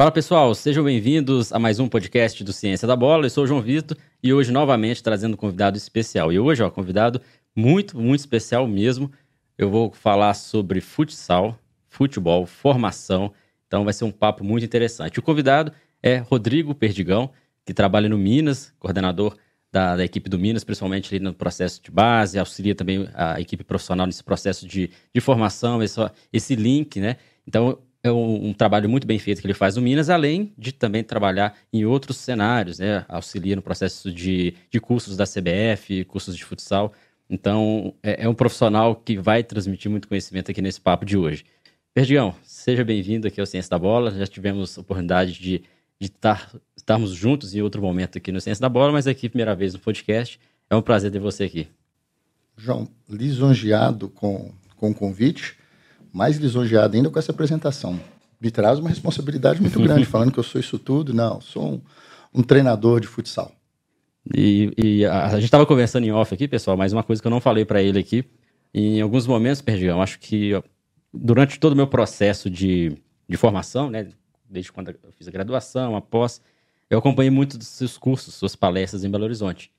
Fala pessoal, sejam bem-vindos a mais um podcast do Ciência da Bola. Eu sou o João Vitor e hoje novamente trazendo um convidado especial. E hoje, ó, convidado muito, muito especial mesmo. Eu vou falar sobre futsal, futebol, formação. Então vai ser um papo muito interessante. O convidado é Rodrigo Perdigão, que trabalha no Minas, coordenador da, da, equipe do Minas, principalmente ali no processo de base, auxilia também a equipe profissional nesse processo de, de formação, esse, esse link, né? Então, é um, um, trabalho muito bem feito que ele faz no Minas, além de também trabalhar em outros cenários, né? Auxilia no processo de, de cursos da CBF, cursos de futsal. Então, é, é, um profissional que vai transmitir muito conhecimento aqui nesse papo de hoje. Perdigão, seja bem-vindo aqui ao Ciência da Bola. Já tivemos a oportunidade de, de estar, estarmos juntos em outro momento aqui no Ciência da Bola, mas aqui, primeira vez no podcast. É um prazer ter você aqui. João, lisonjeado com, com o convite mais lisonjeado ainda com essa apresentação. Me traz uma responsabilidade muito grande, falando que eu sou isso tudo. Não, sou um, um treinador de futsal. E, e a, a, gente estava conversando em off aqui, pessoal, mas uma coisa que eu não falei para ele aqui, em alguns momentos, Perdigão, acho que durante todo o meu processo de, de formação, né, desde quando eu fiz a graduação, após, eu acompanhei muito dos seus cursos, suas palestras em Belo Horizonte.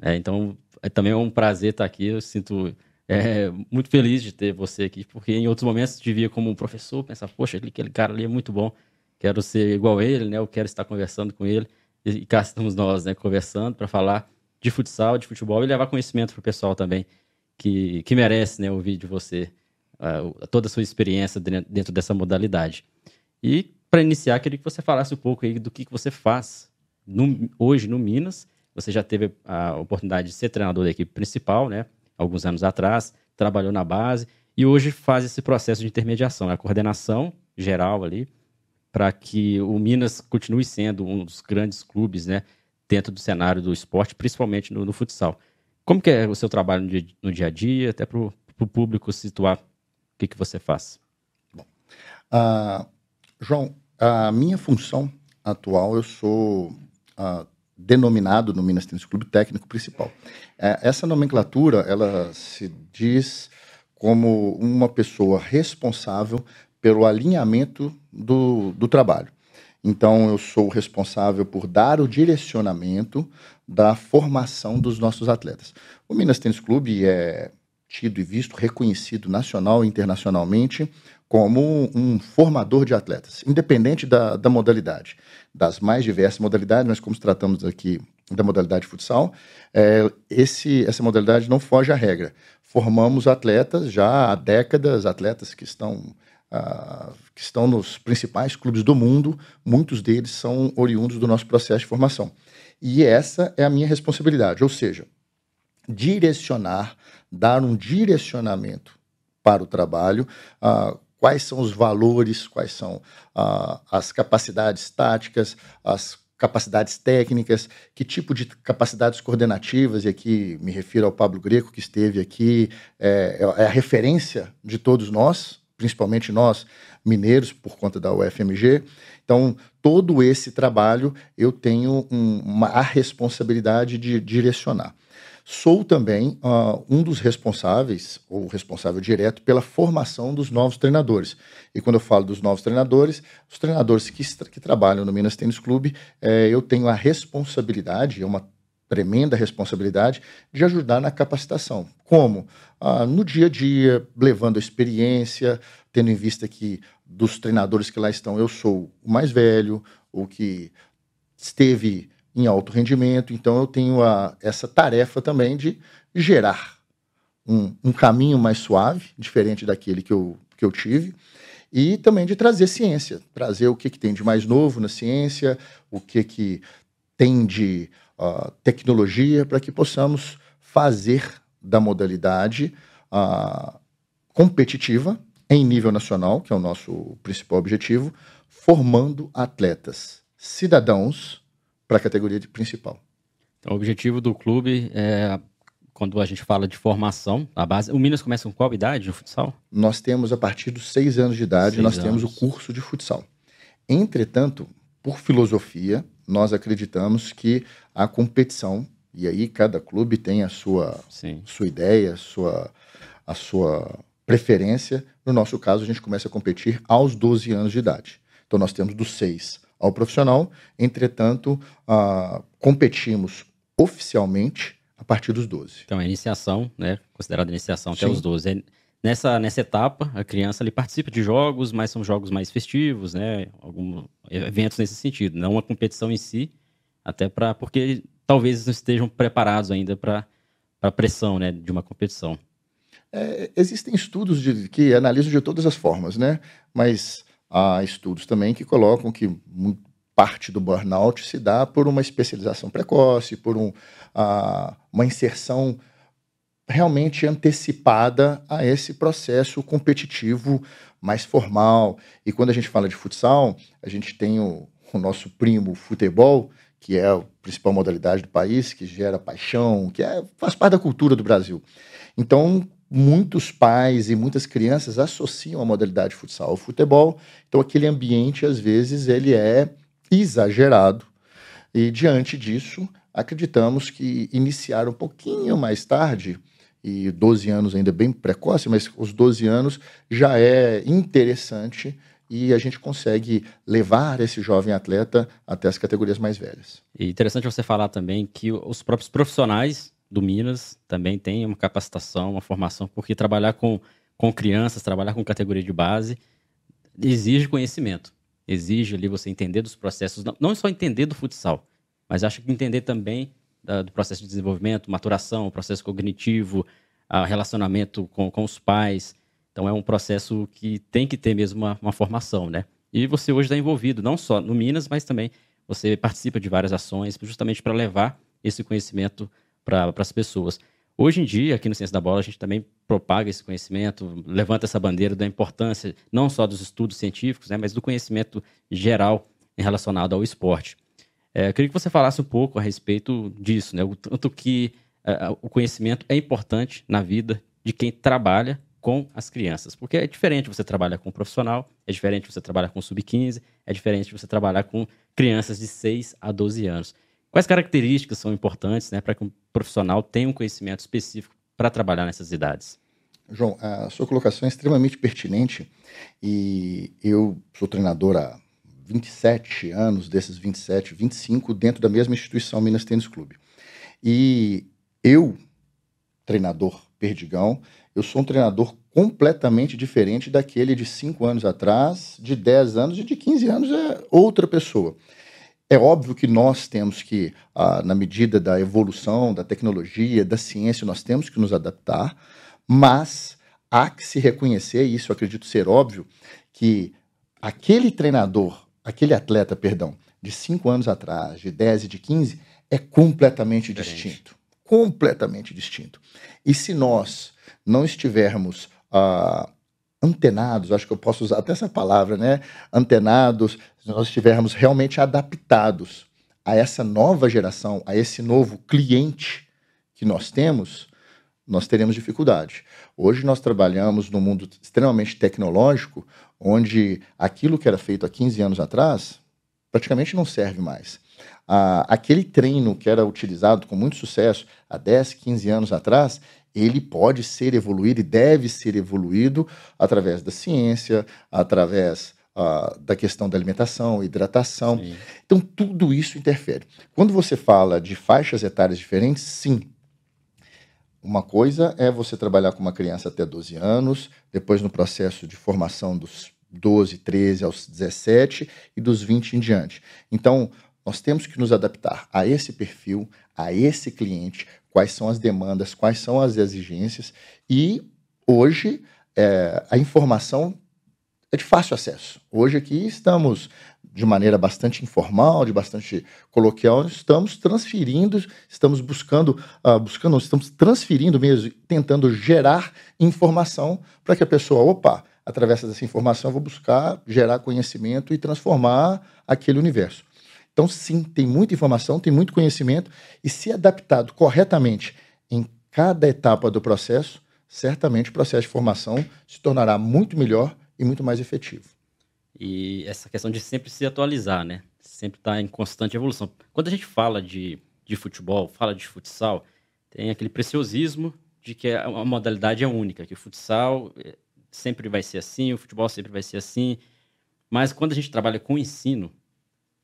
É, então, é, também é um prazer estar aqui, eu sinto é, muito feliz de ter você aqui, porque em outros momentos te via como um professor, pensava, poxa, aquele cara ali é muito bom, quero ser igual a ele, né? Eu quero estar conversando com ele. E cá estamos nós, né, conversando para falar de futsal, de futebol e levar conhecimento para o pessoal também, que, que merece, né, ouvir de você uh, toda a sua experiência dentro dessa modalidade. E para iniciar, queria que você falasse um pouco aí do que, que você faz no, hoje no Minas. Você já teve a oportunidade de ser treinador da equipe principal, né? Alguns anos atrás, trabalhou na base e hoje faz esse processo de intermediação, a coordenação geral ali, para que o Minas continue sendo um dos grandes clubes, né, dentro do cenário do esporte, principalmente no, no futsal. Como que é o seu trabalho no dia, no dia a dia, até para o público situar o que, que você faz? Bom, uh, João, a minha função atual, eu sou uh, denominado no Minas Tênis Clube técnico principal. É, essa nomenclatura, ela se diz como uma pessoa responsável pelo alinhamento do, do trabalho. Então, eu sou responsável por dar o direcionamento da formação dos nossos atletas. O Minas Tênis Clube é tido e visto, reconhecido nacional e internacionalmente como um formador de atletas, independente da, da modalidade, das mais diversas modalidades, mas como tratamos aqui da modalidade futsal, é, esse, essa modalidade não foge à regra. Formamos atletas já há décadas, atletas que estão, uh, que estão nos principais clubes do mundo, muitos deles são oriundos do nosso processo de formação. E essa é a minha responsabilidade, ou seja, direcionar, dar um direcionamento para o trabalho, uh, quais são os valores, quais são uh, as capacidades táticas, as capacidades técnicas, que tipo de capacidades coordenativas, e aqui me refiro ao Pablo Greco, que esteve aqui, é, é a referência de todos nós, principalmente nós mineiros, por conta da UFMG. Então, todo esse trabalho eu tenho um, uma, a responsabilidade de direcionar. Sou também uh, um dos responsáveis, ou responsável direto, pela formação dos novos treinadores. E quando eu falo dos novos treinadores, os treinadores que, que trabalham no Minas Tênis Clube, eh, eu tenho a responsabilidade, é uma tremenda responsabilidade, de ajudar na capacitação. Como? Ah, no dia a dia, levando a experiência, tendo em vista que dos treinadores que lá estão, eu sou o mais velho, o que esteve em alto rendimento. Então eu tenho a, essa tarefa também de gerar um, um, caminho mais suave, diferente daquele que eu, que eu tive, e também de trazer ciência, trazer o que, que tem de mais novo na ciência, o que, que tem de uh, tecnologia, para que possamos fazer da modalidade uh, competitiva em nível nacional, que é o nosso principal objetivo, formando atletas, cidadãos para a categoria principal. Então, o objetivo do clube é, quando a gente fala de formação, a base. O Minas começa com qual idade no futsal? Nós temos a partir dos seis anos de idade, seis nós anos. temos o curso de futsal. Entretanto, por filosofia, nós acreditamos que a competição, e aí cada clube tem a sua, sua ideia, a sua, a sua preferência. No nosso caso, a gente começa a competir aos 12 anos de idade. Então, nós temos dos 6 ao profissional, entretanto, uh, competimos oficialmente a partir dos 12. Então, a iniciação, né, considerada iniciação até Sim. os 12. É, nessa, nessa etapa, a criança ali participa de jogos, mas são jogos mais festivos, né, alguns eventos nesse sentido, não uma competição em si, até para porque talvez não estejam preparados ainda para a pressão né, de uma competição. É, existem estudos de, que analisam de todas as formas, né? Mas há estudos também que colocam que parte do burnout se dá por uma especialização precoce, por um, uh, uma inserção realmente antecipada a esse processo competitivo mais formal. E quando a gente fala de futsal, a gente tem o, o nosso primo futebol, que é a principal modalidade do país, que gera paixão, que é, faz parte da cultura do Brasil. Então, muitos pais e muitas crianças associam a modalidade de futsal ao futebol. Então, aquele ambiente, às vezes, ele é exagerado. E, diante disso, acreditamos que iniciar um pouquinho mais tarde, e 12 anos ainda bem precoce, mas os 12 anos já é interessante e a gente consegue levar esse jovem atleta até as categorias mais velhas. E interessante você falar também que os próprios profissionais do Minas também têm uma capacitação, uma formação, porque trabalhar com, com crianças, trabalhar com categoria de base, exige conhecimento. Exige ali você entender dos processos, não, só entender do futsal, mas acho que entender também da, do processo de desenvolvimento, maturação, processo cognitivo, relacionamento com, com os pais, então é um processo que tem que ter mesmo uma, uma formação, né? E você hoje está envolvido não só no Minas, mas também você participa de várias ações justamente para levar esse conhecimento para as pessoas. Hoje em dia, aqui no Ciência da Bola, a gente também propaga esse conhecimento, levanta essa bandeira da importância não só dos estudos científicos, né, mas do conhecimento geral relacionado ao esporte. É, eu queria que você falasse um pouco a respeito disso, né, o tanto que é, o conhecimento é importante na vida de quem trabalha com as crianças. Porque é diferente você trabalhar com um profissional, é diferente você trabalhar com sub-15, é diferente você trabalhar com crianças de 6 a 12 anos. Quais características são importantes né, para que um profissional tenha um conhecimento específico para trabalhar nessas idades? João, a sua colocação é extremamente pertinente e eu sou treinador há 27 anos, desses 27, 25, dentro da mesma instituição Minas Tênis Clube. E eu, treinador Perdigão, eu sou um treinador completamente diferente daquele de 5 anos atrás, de 10 anos e de 15 anos é outra pessoa. É óbvio que nós temos que, ah, na medida da evolução, da tecnologia, da ciência, nós temos que nos adaptar, mas há que se reconhecer, e isso eu acredito ser óbvio, que aquele treinador, aquele atleta, perdão, de 5 anos atrás, de 10 e de 15, é completamente Diferente. distinto. Completamente distinto. E se nós não estivermos ah, antenados, acho que eu posso usar até essa palavra, né? Antenados, se nós estivermos realmente adaptados a essa nova geração, a esse novo cliente que nós temos, nós teremos dificuldade. Hoje nós trabalhamos num mundo extremamente tecnológico, onde aquilo que era feito há 15 anos atrás praticamente não serve mais. Ah, aquele treino que era utilizado com muito sucesso há 10, 15 anos atrás, ele pode ser evoluído e deve ser evoluído através da ciência, através uh, da questão da alimentação, hidratação. Sim. Então, tudo isso interfere. Quando você fala de faixas etárias diferentes, sim. Uma coisa é você trabalhar com uma criança até 12 anos, depois no processo de formação dos 12, 13 aos 17 e dos 20 em diante. Então, nós temos que nos adaptar a esse perfil, a esse cliente, quais são as demandas, quais são as exigências. E hoje é, a informação é de fácil acesso. Hoje aqui estamos de maneira bastante informal, de bastante coloquial, estamos transferindo, estamos buscando, uh, buscando, estamos transferindo mesmo, tentando gerar informação para que a pessoa, opa, através dessa informação eu vou buscar gerar conhecimento e transformar aquele universo. Então, sim, tem muita informação, tem muito conhecimento, e se adaptado corretamente em cada etapa do processo, certamente o processo de formação se tornará muito melhor e muito mais efetivo. E essa questão de sempre se atualizar, né? Sempre estar tá em constante evolução. Quando a gente fala de, de futebol, fala de futsal, tem aquele preciosismo de que a modalidade é única, que o futsal eh, sempre vai ser assim, o futebol sempre vai ser assim. Mas quando a gente trabalha com ensino,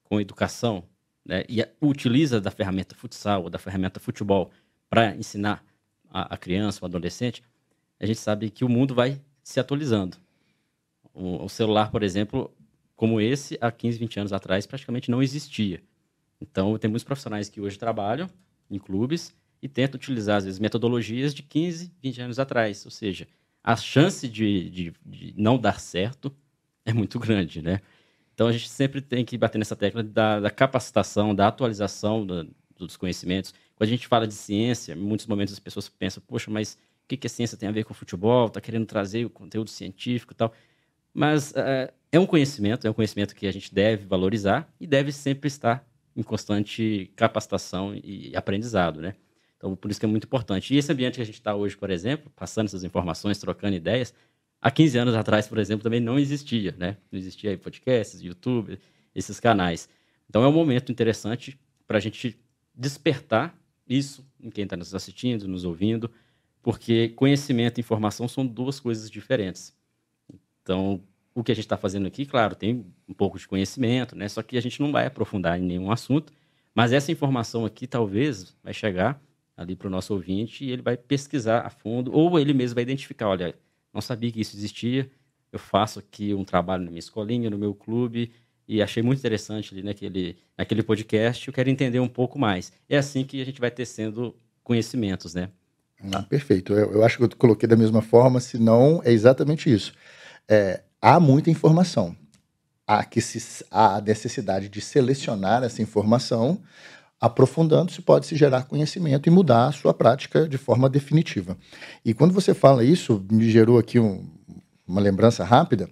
com educação, né, e utiliza da ferramenta futsal ou da ferramenta futebol para ensinar a, a criança, o adolescente, a gente sabe que o mundo vai se atualizando. O, o, celular, por exemplo, como esse, há 15, 20 anos atrás, praticamente não existia. Então, tem muitos profissionais que hoje trabalham em clubes e tentam utilizar, às vezes, metodologias de 15, 20 anos atrás. Ou seja, a chance de, de, de não dar certo é muito grande, né? Então, a gente sempre tem que bater nessa tecla da, da capacitação, da atualização da, dos conhecimentos. Quando a gente fala de ciência, em muitos momentos as pessoas pensam, poxa, mas o que, que a ciência tem a ver com futebol? Está querendo trazer o conteúdo científico e tal. Mas uh, é um conhecimento, é um conhecimento que a gente deve valorizar e deve sempre estar em constante capacitação e aprendizado, né? Então, por isso que é muito importante. E esse ambiente que a gente está hoje, por exemplo, passando essas informações, trocando ideias, há 15 anos atrás, por exemplo, também não existia, né? Não existia podcasts, YouTube, esses canais. Então, é um momento interessante para a gente despertar isso em quem está nos assistindo, nos ouvindo, porque conhecimento e informação são duas coisas diferentes. Então, o que a gente está fazendo aqui, claro, tem um pouco de conhecimento, né? Só que a gente não vai aprofundar em nenhum assunto, mas essa informação aqui talvez vai chegar ali para o nosso ouvinte e ele vai pesquisar a fundo, ou ele mesmo vai identificar, olha, não sabia que isso existia, eu faço aqui um trabalho na minha escolinha, no meu clube, e achei muito interessante ali naquele, naquele podcast, eu quero entender um pouco mais. É assim que a gente vai tecendo conhecimentos, né? Ah, perfeito. Eu, eu, acho que eu coloquei da mesma forma, se não é exatamente isso. É, há muita informação. Há, que se, há a necessidade de selecionar essa informação, aprofundando-se, pode-se gerar conhecimento e mudar a sua prática de forma definitiva. E quando você fala isso, me gerou aqui um, uma lembrança rápida.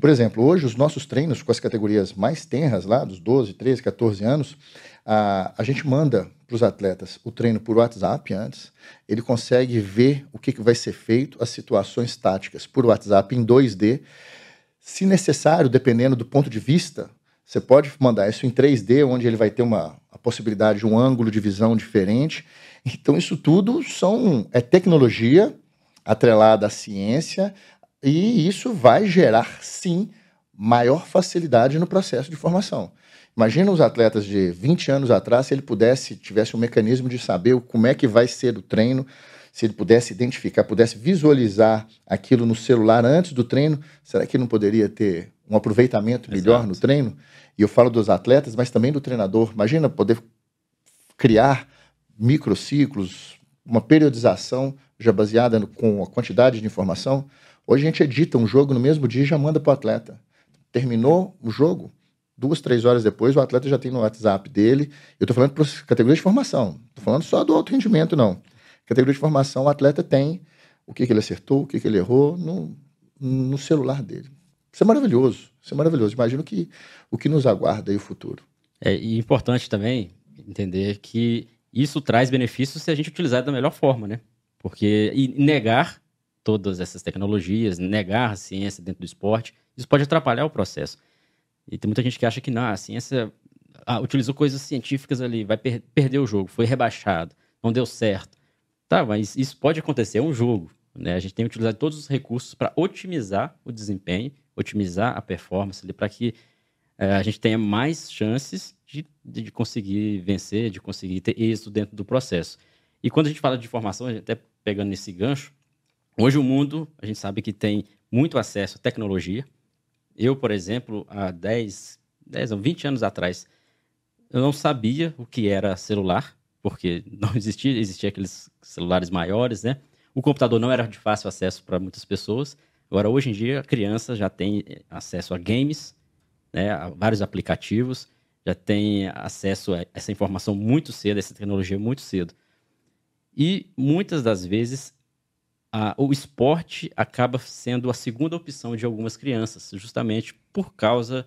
Por exemplo, hoje os nossos treinos com as categorias mais tenras, lá dos 12, 13, 14 anos, a, a gente manda para os atletas o treino por WhatsApp antes, ele consegue ver o que, que vai ser feito, as situações táticas por WhatsApp em 2D. Se necessário, dependendo do ponto de vista, você pode mandar isso em 3D, onde ele vai ter uma possibilidade de um ângulo de visão diferente. Então, isso tudo são, é tecnologia atrelada à ciência, e isso vai gerar, sim, maior facilidade no processo de formação. Imagina os atletas de 20 anos atrás, se ele pudesse, tivesse um mecanismo de saber como é que vai ser o treino, se ele pudesse identificar, pudesse visualizar aquilo no celular antes do treino, será que não poderia ter um aproveitamento melhor Exato. no treino? E eu falo dos atletas, mas também do treinador. Imagina poder criar microciclos, uma periodização já baseada no, com a quantidade de informação. Hoje a gente edita um jogo no mesmo dia e já manda para o atleta. Terminou o jogo, duas, três horas depois, o atleta já tem no WhatsApp dele. Eu estou falando para categorias de formação, estou falando só do alto rendimento, não. Categoria de formação, o atleta tem o que, que ele acertou, o que, que ele errou no, no celular dele. Isso é maravilhoso, isso é maravilhoso. Imagino que, o que nos aguarda aí o futuro. É e importante também entender que isso traz benefícios se a gente utilizar da melhor forma, né? Porque negar todas essas tecnologias, negar a ciência dentro do esporte, isso pode atrapalhar o processo. E tem muita gente que acha que não, a ciência ah, utilizou coisas científicas ali, vai per perder o jogo, foi rebaixado, não deu certo. Tá, mas isso pode acontecer, é um jogo. Né? A gente tem utilizado todos os recursos para otimizar o desempenho, otimizar a performance para que é, a gente tenha mais chances de, de conseguir vencer, de conseguir ter êxito dentro do processo. E quando a gente fala de formação, até pegando nesse gancho, hoje o mundo, a gente sabe que tem muito acesso à tecnologia. Eu, por exemplo, há 10, 10 ou 20 anos atrás, eu não sabia o que era celular, porque não existia, existia aqueles celulares maiores, né? O computador não era de fácil acesso para muitas pessoas. Agora, hoje em dia, a criança já tem acesso a games, né, a vários aplicativos, já tem acesso a essa informação muito cedo, essa tecnologia muito cedo. E muitas das vezes a, o esporte acaba sendo a segunda opção de algumas crianças, justamente por causa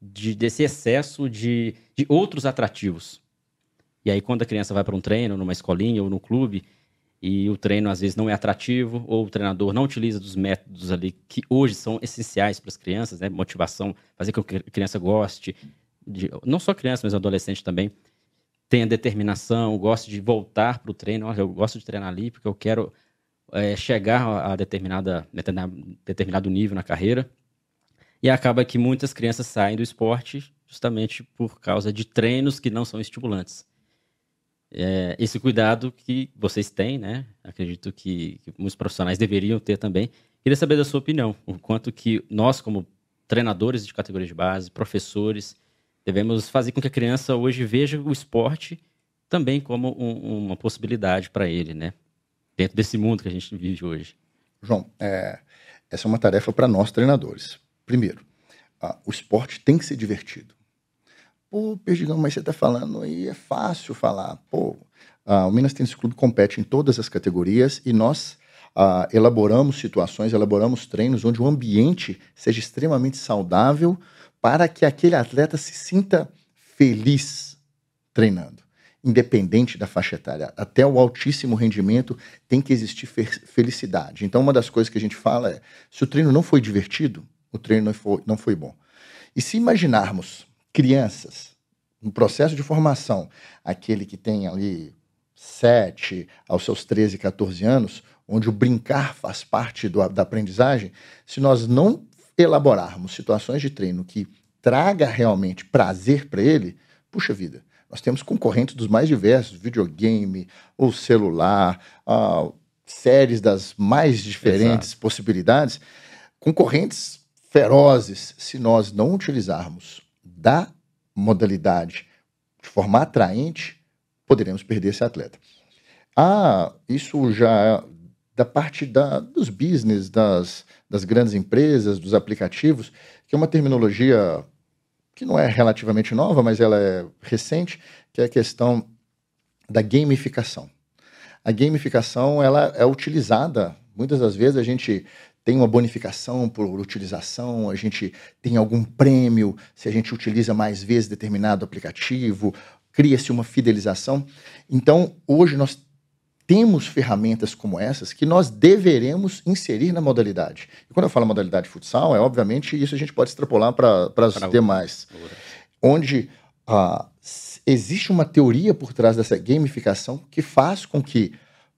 de, desse excesso de, de outros atrativos. E aí, quando a criança vai para um treino, numa escolinha ou no clube, e o treino às vezes não é atrativo, ou o treinador não utiliza dos métodos ali que hoje são essenciais para as crianças, né? Motivação, fazer com que a criança goste, de, não só criança, mas adolescente também, tenha determinação, goste de voltar para o treino. Olha, eu gosto de treinar ali porque eu quero é, chegar a determinada, determinado nível na carreira. E acaba que muitas crianças saem do esporte justamente por causa de treinos que não são estimulantes. É, esse cuidado que vocês têm, né? Acredito que, que muitos profissionais deveriam ter também. Queria saber da sua opinião, o quanto que nós, como treinadores de categoria de base, professores, devemos fazer com que a criança hoje veja o esporte também como um, uma possibilidade para ele, né? Dentro desse mundo que a gente vive hoje. João, é, essa é uma tarefa para nós treinadores. Primeiro, o esporte tem que ser divertido. Pô, Perdigão, mas você está falando aí, é fácil falar. Pô, o Minas Tênis Clube compete em todas as categorias e nós ah, elaboramos situações, elaboramos treinos onde o ambiente seja extremamente saudável para que aquele atleta se sinta feliz treinando, independente da faixa etária. Até o altíssimo rendimento tem que existir felicidade. Então, uma das coisas que a gente fala é: se o treino não foi divertido, o treino não foi, não foi bom. E se imaginarmos crianças, no processo de formação, aquele que tem ali 7 aos seus 13, 14 anos, onde o brincar faz parte do, da aprendizagem, se nós não elaborarmos situações de treino que traga realmente prazer para ele, puxa vida, nós temos concorrentes dos mais diversos, videogame, o celular, séries das mais diferentes Exato. possibilidades, concorrentes ferozes, se nós não utilizarmos da modalidade de forma atraente, poderemos perder esse atleta. Ah, isso já da parte da, dos business, das, das grandes empresas, dos aplicativos, que é uma terminologia que não é relativamente nova, mas ela é recente, que é a questão da gamificação. A gamificação ela é utilizada, muitas das vezes a gente tem uma bonificação por utilização, a gente tem algum prêmio se a gente utiliza mais vezes determinado aplicativo, cria-se uma fidelização. Então, hoje nós temos ferramentas como essas que nós deveremos inserir na modalidade. E quando eu falo modalidade futsal, é obviamente isso a gente pode extrapolar para as demais. Onde uh, existe uma teoria por trás dessa gamificação que faz com que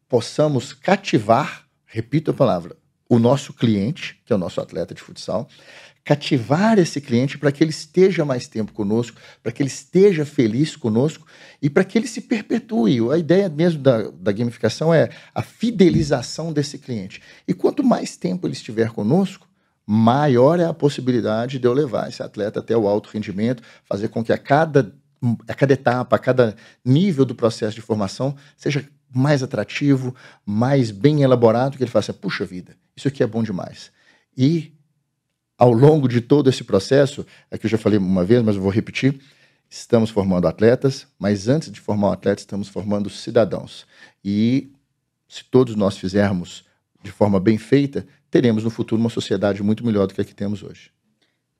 possamos cativar, repito a palavra, o nosso cliente, que é o nosso atleta de futsal, cativar esse cliente para que ele esteja mais tempo conosco, para que ele esteja feliz conosco e para que ele se perpetue. A ideia mesmo da, da gamificação é a fidelização desse cliente. E quanto mais tempo ele estiver conosco, maior é a possibilidade de eu levar esse atleta até o alto rendimento, fazer com que a cada, a cada etapa, a cada nível do processo de formação seja mais atrativo, mais bem elaborado, que ele faça, puxa vida, isso aqui é bom demais. E ao longo de todo esse processo, é que eu já falei uma vez, mas eu vou repetir, estamos formando atletas, mas antes de formar um atleta, estamos formando cidadãos. E se todos nós fizermos de forma bem feita, teremos no futuro uma sociedade muito melhor do que a que temos hoje.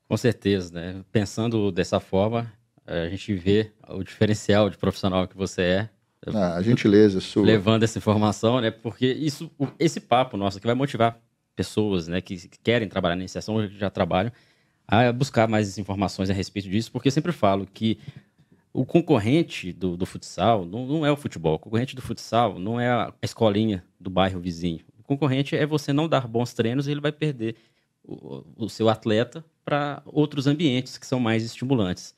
Com certeza, né? Pensando dessa forma, a gente vê o diferencial de profissional que você é, ah, a gentileza sua. Levando essa informação, né? Porque isso, esse papo nosso que vai motivar pessoas, né, que querem trabalhar na iniciação ou já trabalham, a buscar mais informações a respeito disso, porque eu sempre falo que o concorrente do, do futsal não, não, é o futebol. O concorrente do futsal não é a escolinha do bairro vizinho. O concorrente é você não dar bons treinos e ele vai perder o, o seu atleta para outros ambientes que são mais estimulantes.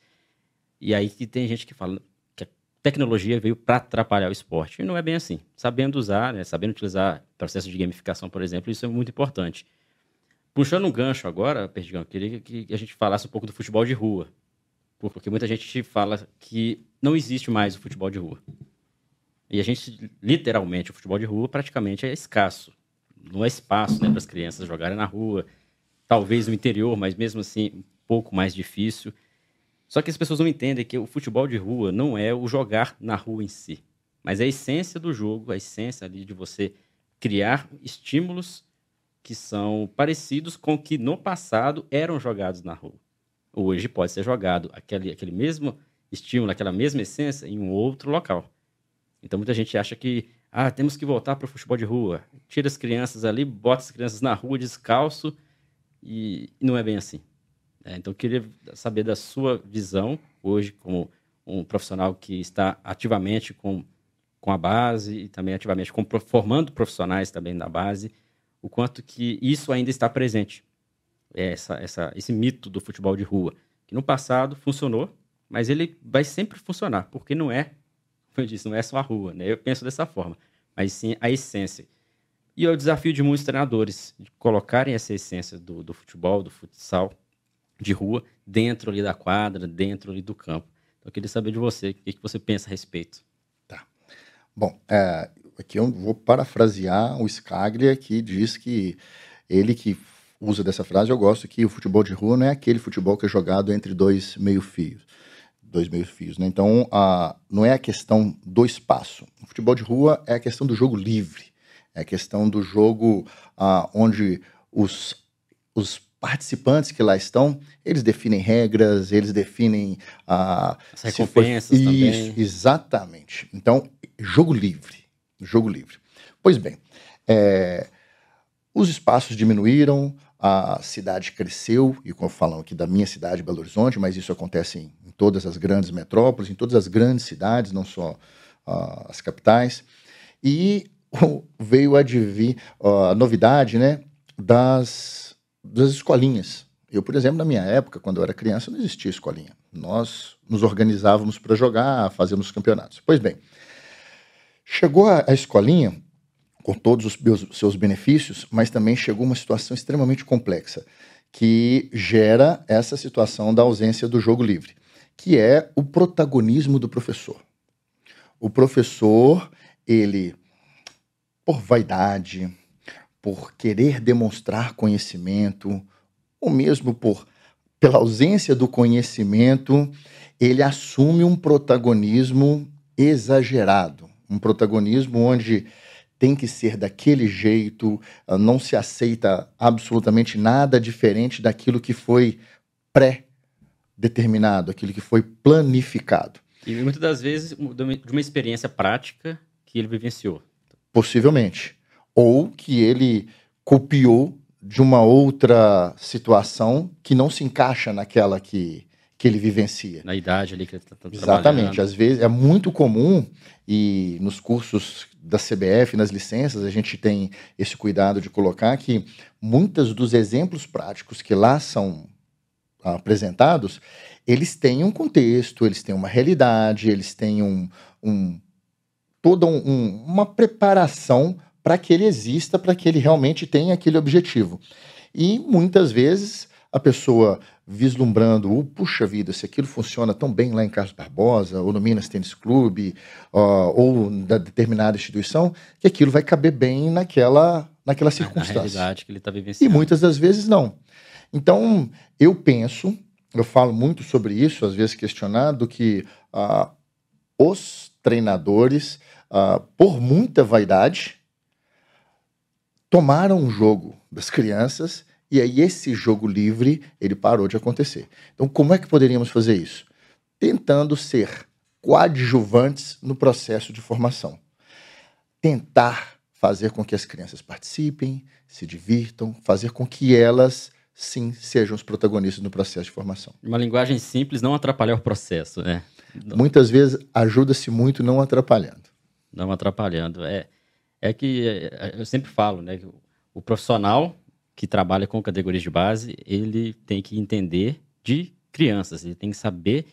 E aí que tem gente que fala, tecnologia veio para atrapalhar o esporte. E não é bem assim. Sabendo usar, né, sabendo utilizar processo de gamificação, por exemplo, isso é muito importante. Puxando um gancho agora, Perdigão, queria que a gente falasse um pouco do futebol de rua. Porque muita gente fala que não existe mais o futebol de rua. E a gente, literalmente, o futebol de rua praticamente é escasso. Não é espaço né, para as crianças jogarem na rua. Talvez no interior, mas mesmo assim, um pouco mais difícil. Só que as pessoas não entendem que o futebol de rua não é o jogar na rua em si, mas é a essência do jogo, a essência ali de você criar estímulos que são parecidos com o que no passado eram jogados na rua. Hoje pode ser jogado aquele, aquele mesmo estímulo, aquela mesma essência em um outro local. Então muita gente acha que ah, temos que voltar para o futebol de rua. Tira as crianças ali, bota as crianças na rua descalço e não é bem assim. É, então, eu queria saber da sua visão hoje, como um profissional que está ativamente com, com a base e também ativamente com, formando profissionais também da base, o quanto que isso ainda está presente essa, essa, esse mito do futebol de rua, que no passado funcionou, mas ele vai sempre funcionar, porque não é, como eu disse, não é só a rua, né? Eu penso dessa forma, mas sim a essência. E é o desafio de muitos treinadores, de colocarem essa essência do, do futebol, do futsal de rua, dentro ali da quadra, dentro ali do campo. Então, eu queria saber de você, o que, que você pensa a respeito. Tá. Bom, é, aqui eu vou parafrasear o Scaglia, que diz que ele que usa dessa frase, eu gosto que o futebol de rua não é aquele futebol que é jogado entre dois meio-fios. Dois meio-fios, né? Então, a, não é a questão do espaço. O futebol de rua é a questão do jogo livre. É a questão do jogo a, onde os, os participantes que lá estão, eles definem regras, eles definem a As recompensas foi... também. exatamente. Então, jogo livre, jogo livre. Pois bem, é, os espaços diminuíram, a cidade cresceu, e como falam aqui da minha cidade, Belo Horizonte, mas isso acontece em, em todas as grandes metrópoles, em todas as grandes cidades, não só uh, as capitais, e veio a advir uh, a novidade né, das, das escolinhas. Eu, por exemplo, na minha época, quando eu era criança, não existia escolinha. Nós nos organizávamos para jogar, fazíamos campeonatos. Pois bem, chegou a, a escolinha, com todos os seus benefícios, mas também chegou uma situação extremamente complexa, que gera essa situação da ausência do jogo livre, que é o protagonismo do professor. O professor, ele, por vaidade, por querer demonstrar conhecimento, ou mesmo por pela ausência do conhecimento, ele assume um protagonismo exagerado, um protagonismo onde tem que ser daquele jeito, ah, não se aceita absolutamente nada diferente daquilo que foi pré-determinado, aquilo que foi planificado. E muitas das vezes de uma experiência prática que ele vivenciou. Possivelmente. Ou que ele copiou de uma outra situação que não se encaixa naquela que, que ele vivencia. Na idade ali que ele está tá Exatamente. Às vezes é muito comum, e nos cursos da CBF, nas licenças, a gente tem esse cuidado de colocar que muitos dos exemplos práticos que lá são apresentados, eles têm um contexto, eles têm uma realidade, eles têm um, um toda um, um, uma preparação para que ele exista, para que ele realmente tenha aquele objetivo. E muitas vezes a pessoa vislumbrando, oh, puxa vida, se aquilo funciona tão bem lá em Carlos Barbosa, ou no Minas Tênis Clube, ou da determinada instituição, que aquilo vai caber bem naquela, naquela circunstância. Na realidade que ele está vivenciando. E muitas das vezes não. Então, eu penso, eu falo muito sobre isso, às vezes questionado, que uh, os treinadores, uh, por muita vaidade, tomaram um jogo das crianças e aí esse jogo livre, ele parou de acontecer. Então, como é que poderíamos fazer isso? Tentando ser coadjuvantes no processo de formação. Tentar fazer com que as crianças participem, se divirtam, fazer com que elas sim sejam os protagonistas no processo de formação. Uma linguagem simples não atrapalhar o processo, né? Muitas vezes ajuda-se muito não atrapalhando. Não atrapalhando. É, é que é, eu sempre falo, né? O profissional que trabalha com categorias de base, ele tem que entender de crianças, ele tem que saber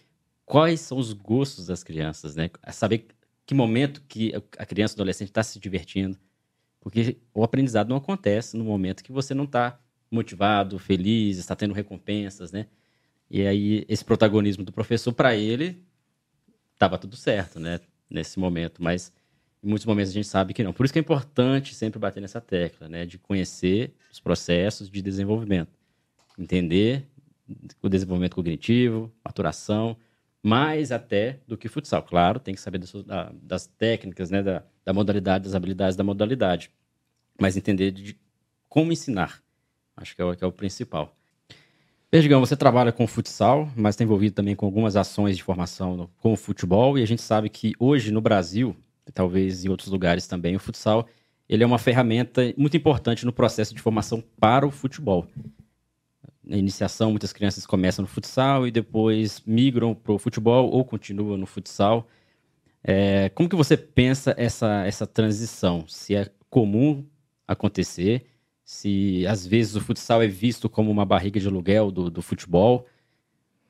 quais são os gostos das crianças, né? Saber que momento que a criança, o adolescente está se divertindo, porque o aprendizado não acontece no momento que você não está motivado, feliz, está tendo recompensas, né? E aí esse protagonismo do professor para ele estava tudo certo, né? Nesse momento, mas em muitos momentos a gente sabe que não. Por isso que é importante sempre bater nessa tecla, né? De conhecer os processos de desenvolvimento. Entender o desenvolvimento cognitivo, maturação, mais até do que futsal. Claro, tem que saber das, das técnicas, né? Da, da modalidade, das habilidades da modalidade. Mas entender de como ensinar. Acho que é o, que é o principal. Perdigão, você trabalha com futsal, mas está envolvido também com algumas ações de formação no, com o futebol, e a gente sabe que hoje no Brasil talvez em outros lugares também, o futsal ele é uma ferramenta muito importante no processo de formação para o futebol. Na iniciação, muitas crianças começam no futsal e depois migram para o futebol ou continuam no futsal. É, como que você pensa essa, essa transição? Se é comum acontecer, Se às vezes o futsal é visto como uma barriga de aluguel do, do futebol.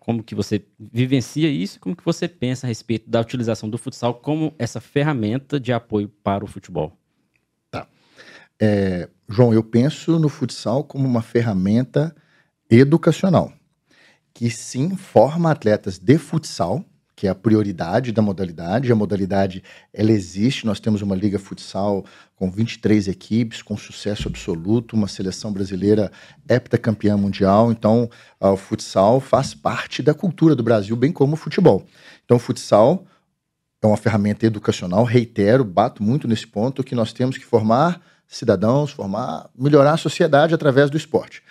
Como que você vivencia isso? Como que você pensa a respeito da utilização do futsal como essa ferramenta de apoio para o futebol? Tá. É, João, eu penso no futsal como uma ferramenta educacional que sim forma atletas de futsal, que é a prioridade da modalidade. A modalidade ela existe, nós temos uma liga futsal com 23 equipes, com sucesso absoluto, uma seleção brasileira heptacampeã mundial. Então, o futsal faz parte da cultura do Brasil, bem como o futebol. Então, o futsal é uma ferramenta educacional, reitero, bato muito nesse ponto, que nós temos que formar cidadãos, formar, melhorar a sociedade através do esporte.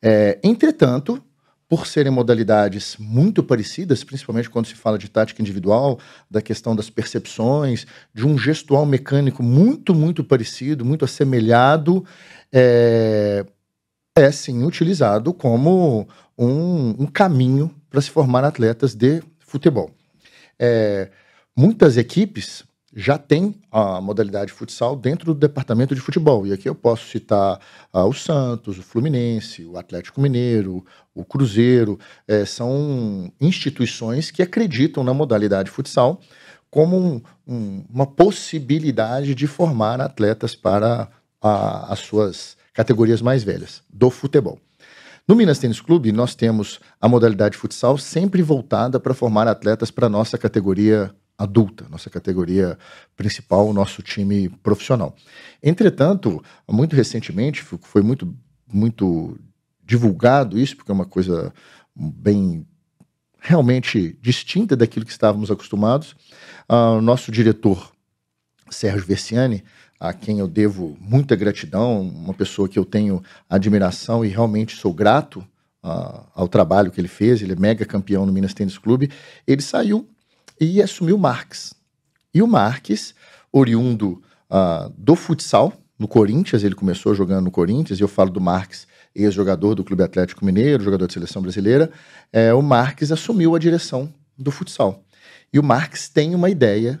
É, entretanto, por serem modalidades muito parecidas, principalmente quando se fala de tática individual, da questão das percepções, de um gestual mecânico muito, muito parecido, muito assemelhado, é, é sim utilizado como um, um caminho para se formar atletas de futebol. É, muitas equipes já tem a modalidade futsal dentro do departamento de futebol. E aqui eu posso citar ah, o Santos, o Fluminense, o Atlético Mineiro, o Cruzeiro. É, são instituições que acreditam na modalidade futsal como um, um, uma possibilidade de formar atletas para a, as suas categorias mais velhas do futebol. No Minas Tênis Clube, nós temos a modalidade futsal sempre voltada para formar atletas para a nossa categoria adulta, nossa categoria principal, o nosso time profissional. Entretanto, muito recentemente, foi muito, muito divulgado isso, porque é uma coisa bem realmente distinta daquilo que estávamos acostumados. Uh, nosso diretor, Sérgio Versiani, a quem eu devo muita gratidão, uma pessoa que eu tenho admiração e realmente sou grato uh, ao trabalho que ele fez, ele é mega campeão no Minas Tênis Clube, ele saiu e assumiu o Marques. E o Marques, oriundo uh, do futsal, no Corinthians, ele começou jogando no Corinthians, e eu falo do Marques, ex-jogador do Clube Atlético Mineiro, jogador de seleção brasileira, é, o Marques assumiu a direção do futsal. E o Marques tem uma ideia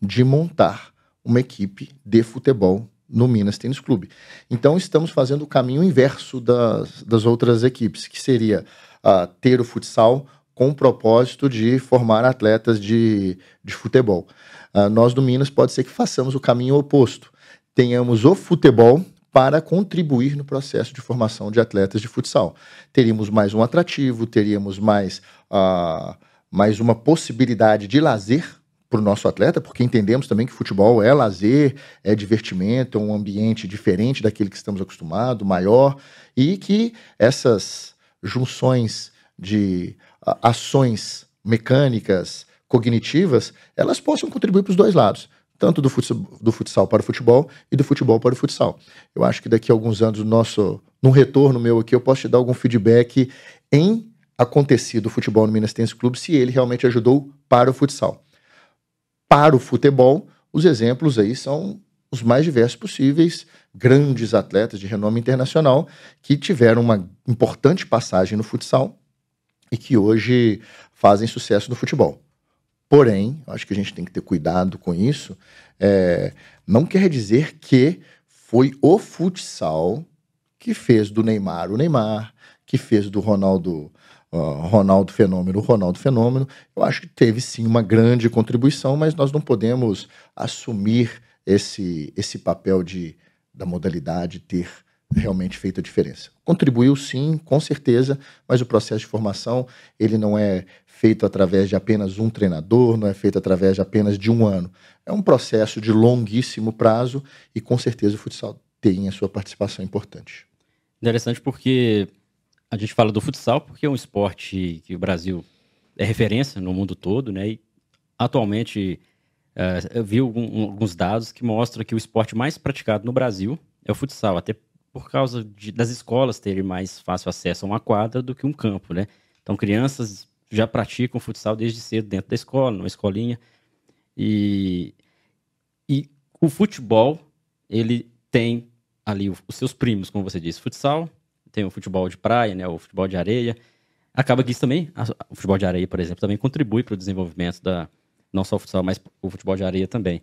de montar uma equipe de futebol no Minas Tênis Clube. Então estamos fazendo o caminho inverso das, das outras equipes, que seria uh, ter o futsal com o propósito de formar atletas de, de futebol. Uh, nós do Minas pode ser que façamos o caminho oposto. Tenhamos o futebol para contribuir no processo de formação de atletas de futsal. Teríamos mais um atrativo, teríamos mais, uh, mais uma possibilidade de lazer para o nosso atleta, porque entendemos também que futebol é lazer, é divertimento, é um ambiente diferente daquele que estamos acostumados, maior, e que essas junções de ações mecânicas, cognitivas, elas possam contribuir para os dois lados, tanto do futsal, do futsal, para o futebol e do futebol para o futsal. Eu acho que daqui a alguns anos, nosso, num retorno meu aqui, eu posso te dar algum feedback em acontecido o futebol no Minas Tênis Clube, se ele realmente ajudou para o futsal. Para o futebol, os exemplos aí são os mais diversos possíveis, grandes atletas de renome internacional que tiveram uma importante passagem no futsal e que hoje fazem sucesso no futebol. Porém, acho que a gente tem que ter cuidado com isso. É, não quer dizer que foi o futsal que fez do Neymar o Neymar, que fez do Ronaldo Ronaldo Fenômeno Ronaldo Fenômeno. Eu acho que teve sim uma grande contribuição, mas nós não podemos assumir esse, esse papel de da modalidade ter realmente feito a diferença. Contribuiu sim, com certeza, mas o processo de formação ele não é feito através de apenas um treinador, não é feito através de apenas de um ano. É um processo de longuíssimo prazo e com certeza o futsal tem a sua participação importante. Interessante porque a gente fala do futsal porque é um esporte que o Brasil é referência no mundo todo, né? E atualmente uh, eu vi alguns dados que mostram que o esporte mais praticado no Brasil é o futsal, até por causa de, das escolas terem mais fácil acesso a uma quadra do que um campo, né? Então, crianças já praticam futsal desde cedo dentro da escola, numa escolinha. E, e o futebol, ele tem ali os seus primos, como você disse, futsal, tem o futebol de praia, né, o futebol de areia. Acaba que isso também, o futebol de areia, por exemplo, também contribui para o desenvolvimento da, não só o futsal, mas o futebol de areia também.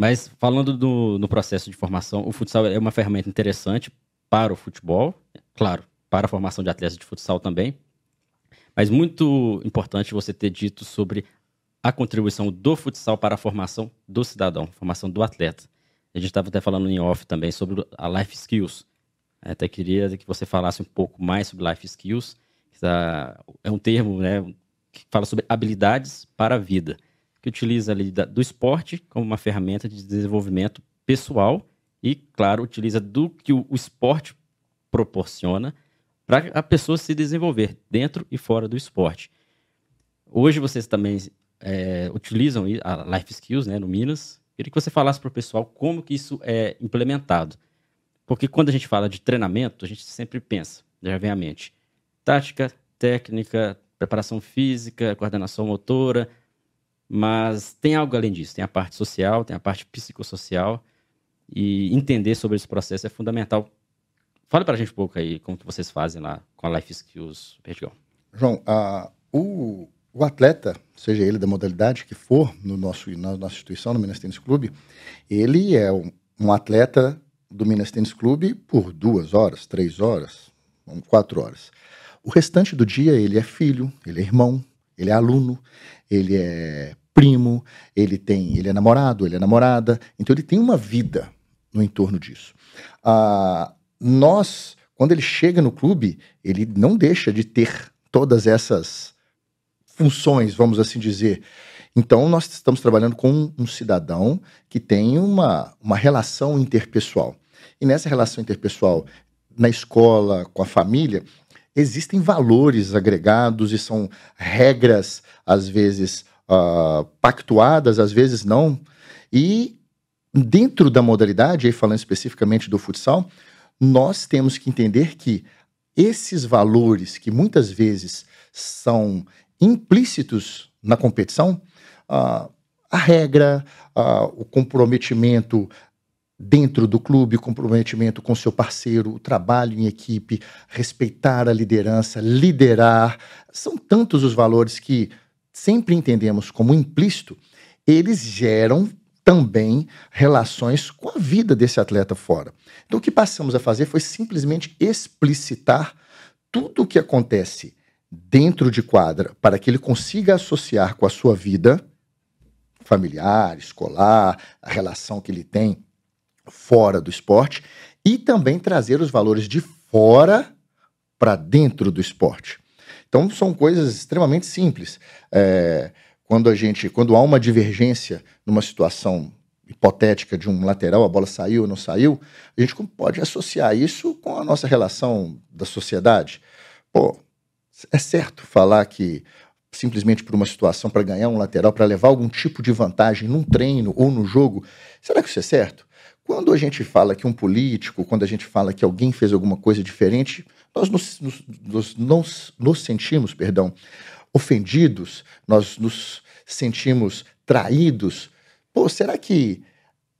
Mas falando do, no processo de formação, o futsal é uma ferramenta interessante para o futebol, claro, para a formação de atletas de futsal também, mas muito importante você ter dito sobre a contribuição do futsal para a formação do cidadão, formação do atleta. A gente estava até falando em off também sobre a life skills. Até queria que você falasse um pouco mais sobre life skills. É um termo né, que fala sobre habilidades para a vida, que utiliza ali do esporte como uma ferramenta de desenvolvimento pessoal e, claro, utiliza do que o esporte proporciona para a pessoa se desenvolver dentro e fora do esporte. Hoje vocês também é, utilizam a Life Skills né, no Minas. Queria que você falasse para o pessoal como que isso é implementado. Porque quando a gente fala de treinamento, a gente sempre pensa, já vem à mente, tática, técnica, preparação física, coordenação motora, mas tem algo além disso, tem a parte social, tem a parte psicossocial, e entender sobre esse processo é fundamental. Fala para a gente um pouco aí como que vocês fazem lá com a Life Skills Perdigão. João, a, o, o atleta, seja ele da modalidade que for, no nosso, na nossa instituição, no Minas Tênis Clube, ele é um, um atleta do Minas Tênis Clube por duas horas, três horas, quatro horas. O restante do dia ele é filho, ele é irmão, ele é aluno, ele é primo, ele tem, ele é namorado, ele é namorada, então ele tem uma vida no entorno disso. Ah, nós, quando ele chega no clube, ele não deixa de ter todas essas funções, vamos assim dizer. Então, nós estamos trabalhando com um cidadão que tem uma, uma relação interpessoal. E nessa relação interpessoal, na escola, com a família, existem valores agregados e são regras, às vezes, uh, pactuadas, às vezes não. E dentro da modalidade, aí falando especificamente do futsal, nós temos que entender que esses valores que muitas vezes são implícitos na competição, uh, a regra, uh, o comprometimento dentro do clube, o comprometimento com seu parceiro, o trabalho em equipe, respeitar a liderança, liderar, são tantos os valores que sempre entendemos como implícito, eles geram também relações com a vida desse atleta fora. Então o que passamos a fazer foi simplesmente explicitar tudo o que acontece dentro de quadra para que ele consiga associar com a sua vida familiar, escolar, a relação que ele tem fora do esporte e também trazer os valores de fora para dentro do esporte. Então são coisas extremamente simples. É, quando a gente, quando há uma divergência numa situação hipotética de um lateral, a bola saiu ou não saiu, a gente pode associar isso com a nossa relação da sociedade. Pô, é certo falar que simplesmente por uma situação para ganhar um lateral, para levar algum tipo de vantagem num treino ou no jogo, será que isso é certo? Quando a gente fala que um político, quando a gente fala que alguém fez alguma coisa diferente, nós nos, nos, nos, nos, nos sentimos, perdão, ofendidos, nós nos sentimos traídos. Pô, será que